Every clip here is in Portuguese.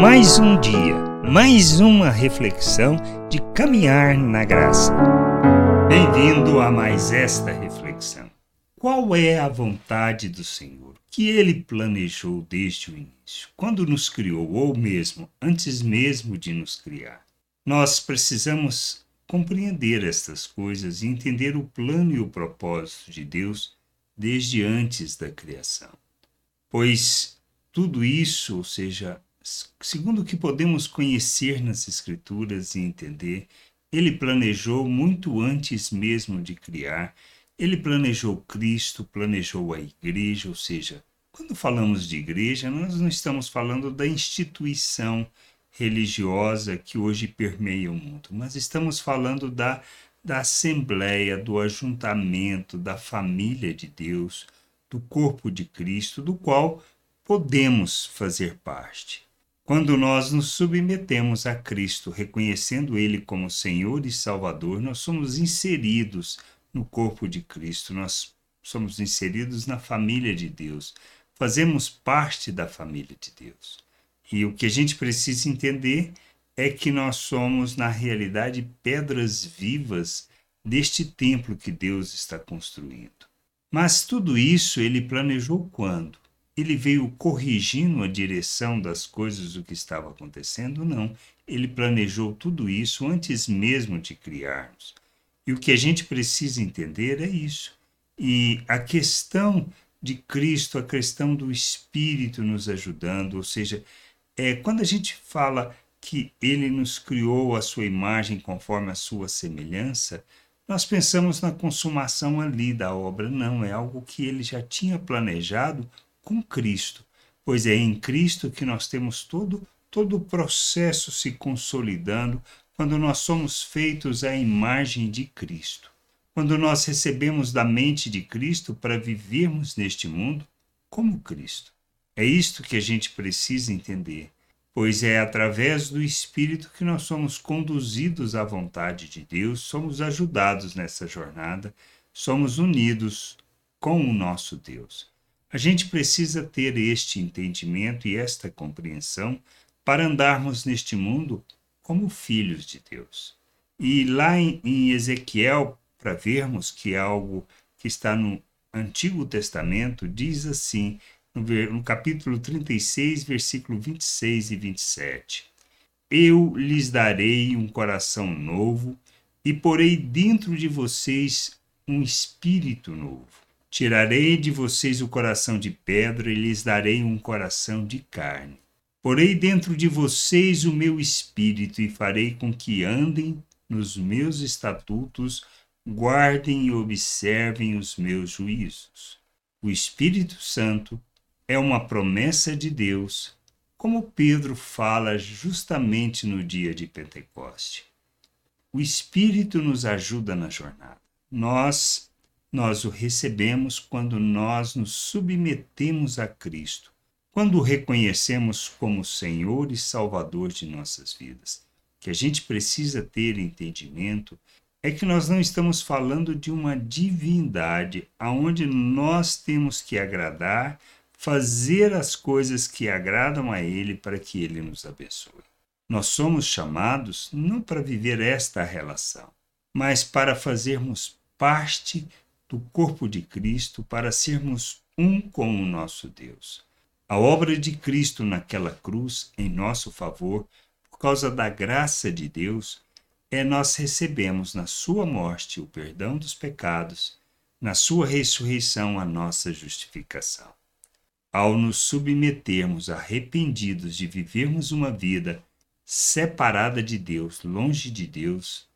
Mais um dia, mais uma reflexão de caminhar na graça. Bem-vindo a mais esta reflexão. Qual é a vontade do Senhor que ele planejou desde o início, quando nos criou, ou mesmo antes mesmo de nos criar? Nós precisamos compreender estas coisas e entender o plano e o propósito de Deus desde antes da criação. Pois tudo isso, ou seja, segundo o que podemos conhecer nas Escrituras e entender, ele planejou muito antes mesmo de criar, ele planejou Cristo, planejou a igreja, ou seja, quando falamos de igreja, nós não estamos falando da instituição religiosa que hoje permeia o mundo, mas estamos falando da, da assembleia, do ajuntamento, da família de Deus, do corpo de Cristo, do qual podemos fazer parte. Quando nós nos submetemos a Cristo, reconhecendo Ele como Senhor e Salvador, nós somos inseridos no corpo de Cristo, nós somos inseridos na família de Deus, fazemos parte da família de Deus. E o que a gente precisa entender é que nós somos, na realidade, pedras vivas deste templo que Deus está construindo. Mas tudo isso ele planejou quando? Ele veio corrigindo a direção das coisas do que estava acontecendo? Não. Ele planejou tudo isso antes mesmo de criarmos. E o que a gente precisa entender é isso. E a questão de Cristo, a questão do Espírito nos ajudando, ou seja, é, quando a gente fala que ele nos criou a sua imagem conforme a sua semelhança, nós pensamos na consumação ali da obra. Não, é algo que ele já tinha planejado com Cristo, pois é em Cristo que nós temos todo, todo o processo se consolidando quando nós somos feitos à imagem de Cristo. Quando nós recebemos da mente de Cristo para vivermos neste mundo como Cristo. É isto que a gente precisa entender, pois é através do Espírito que nós somos conduzidos à vontade de Deus, somos ajudados nessa jornada, somos unidos com o nosso Deus. A gente precisa ter este entendimento e esta compreensão para andarmos neste mundo como filhos de Deus. E lá em, em Ezequiel, para vermos que é algo que está no Antigo Testamento, diz assim, no, no capítulo 36, versículo 26 e 27. Eu lhes darei um coração novo e porei dentro de vocês um espírito novo Tirarei de vocês o coração de pedra e lhes darei um coração de carne. Porei dentro de vocês o meu espírito e farei com que andem nos meus estatutos, guardem e observem os meus juízos. O Espírito Santo é uma promessa de Deus, como Pedro fala justamente no dia de Pentecoste. O Espírito nos ajuda na jornada. Nós nós o recebemos quando nós nos submetemos a Cristo, quando o reconhecemos como Senhor e Salvador de nossas vidas. Que a gente precisa ter entendimento é que nós não estamos falando de uma divindade aonde nós temos que agradar, fazer as coisas que agradam a ele para que ele nos abençoe. Nós somos chamados não para viver esta relação, mas para fazermos parte do corpo de Cristo para sermos um com o nosso Deus. A obra de Cristo naquela cruz em nosso favor, por causa da graça de Deus, é nós recebemos na sua morte o perdão dos pecados, na sua ressurreição a nossa justificação. Ao nos submetermos arrependidos de vivermos uma vida separada de Deus, longe de Deus,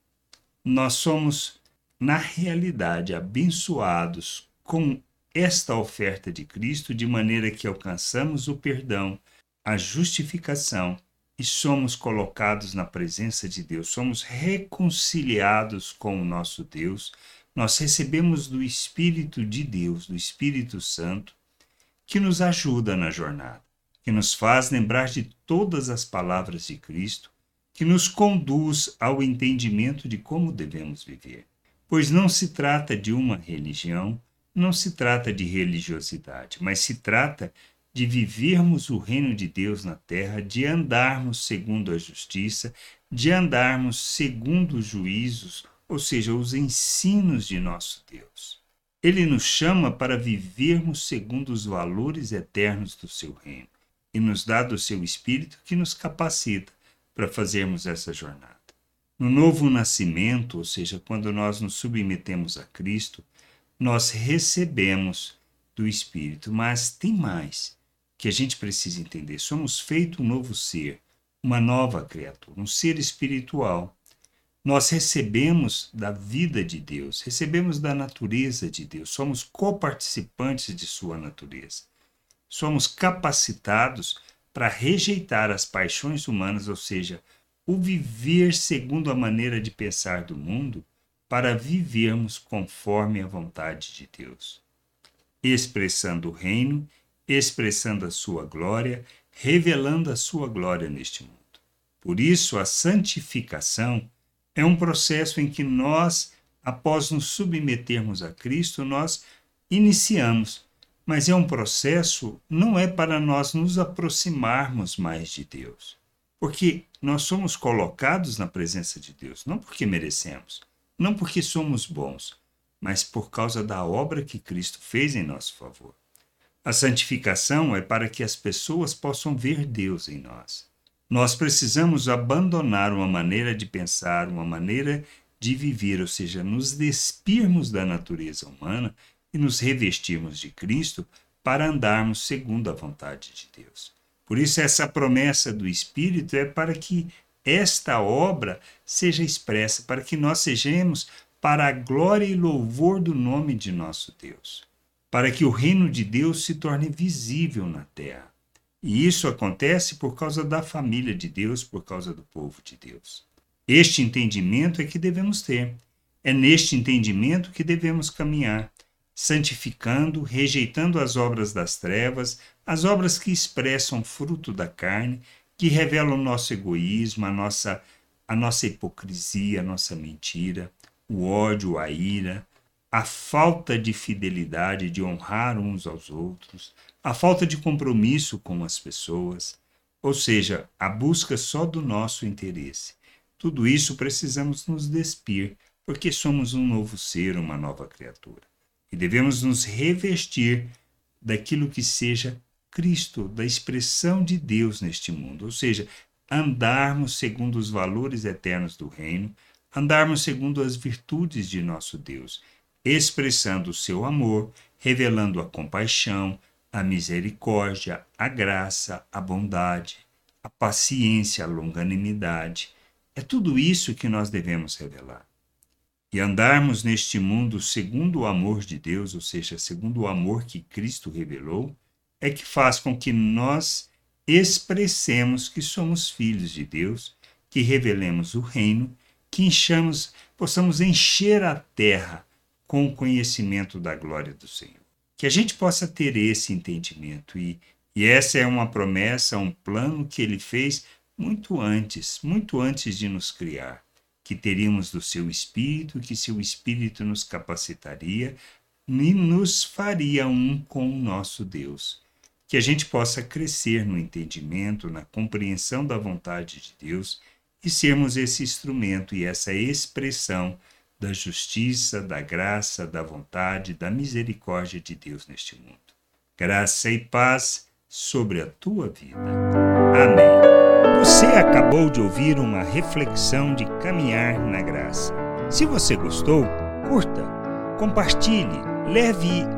nós somos na realidade, abençoados com esta oferta de Cristo, de maneira que alcançamos o perdão, a justificação e somos colocados na presença de Deus, somos reconciliados com o nosso Deus, nós recebemos do Espírito de Deus, do Espírito Santo, que nos ajuda na jornada, que nos faz lembrar de todas as palavras de Cristo, que nos conduz ao entendimento de como devemos viver pois não se trata de uma religião, não se trata de religiosidade, mas se trata de vivermos o reino de Deus na terra, de andarmos segundo a justiça, de andarmos segundo os juízos, ou seja, os ensinos de nosso Deus. Ele nos chama para vivermos segundo os valores eternos do seu reino e nos dá do seu espírito que nos capacita para fazermos essa jornada. No novo nascimento, ou seja, quando nós nos submetemos a Cristo, nós recebemos do Espírito. Mas tem mais que a gente precisa entender: somos feito um novo ser, uma nova criatura, um ser espiritual. Nós recebemos da vida de Deus, recebemos da natureza de Deus, somos coparticipantes de Sua natureza. Somos capacitados para rejeitar as paixões humanas, ou seja, o viver segundo a maneira de pensar do mundo para vivermos conforme a vontade de Deus, expressando o reino, expressando a sua glória, revelando a sua glória neste mundo. Por isso, a santificação é um processo em que nós, após nos submetermos a Cristo, nós iniciamos, mas é um processo não é para nós nos aproximarmos mais de Deus porque nós somos colocados na presença de Deus, não porque merecemos, não porque somos bons, mas por causa da obra que Cristo fez em nosso favor. A santificação é para que as pessoas possam ver Deus em nós. Nós precisamos abandonar uma maneira de pensar, uma maneira de viver, ou seja, nos despirmos da natureza humana e nos revestirmos de Cristo para andarmos segundo a vontade de Deus. Por isso, essa promessa do Espírito é para que esta obra seja expressa, para que nós sejamos para a glória e louvor do nome de nosso Deus, para que o reino de Deus se torne visível na terra. E isso acontece por causa da família de Deus, por causa do povo de Deus. Este entendimento é que devemos ter. É neste entendimento que devemos caminhar, santificando, rejeitando as obras das trevas, as obras que expressam fruto da carne, que revelam o nosso egoísmo, a nossa, a nossa hipocrisia, a nossa mentira, o ódio, a ira, a falta de fidelidade, de honrar uns aos outros, a falta de compromisso com as pessoas, ou seja, a busca só do nosso interesse. Tudo isso precisamos nos despir, porque somos um novo ser, uma nova criatura e devemos nos revestir daquilo que seja Cristo, da expressão de Deus neste mundo, ou seja, andarmos segundo os valores eternos do reino, andarmos segundo as virtudes de nosso Deus, expressando o seu amor, revelando a compaixão, a misericórdia, a graça, a bondade, a paciência, a longanimidade. É tudo isso que nós devemos revelar e andarmos neste mundo segundo o amor de Deus, ou seja, segundo o amor que Cristo revelou, é que faz com que nós expressemos que somos filhos de Deus, que revelemos o reino, que enchamos, possamos encher a terra com o conhecimento da glória do Senhor. Que a gente possa ter esse entendimento e, e essa é uma promessa, um plano que ele fez muito antes, muito antes de nos criar que teríamos do seu espírito, que seu espírito nos capacitaria e nos faria um com o nosso Deus. Que a gente possa crescer no entendimento, na compreensão da vontade de Deus e sermos esse instrumento e essa expressão da justiça, da graça, da vontade, da misericórdia de Deus neste mundo. Graça e paz sobre a tua vida. Amém. Você acabou de ouvir uma reflexão de caminhar na graça. Se você gostou, curta, compartilhe, leve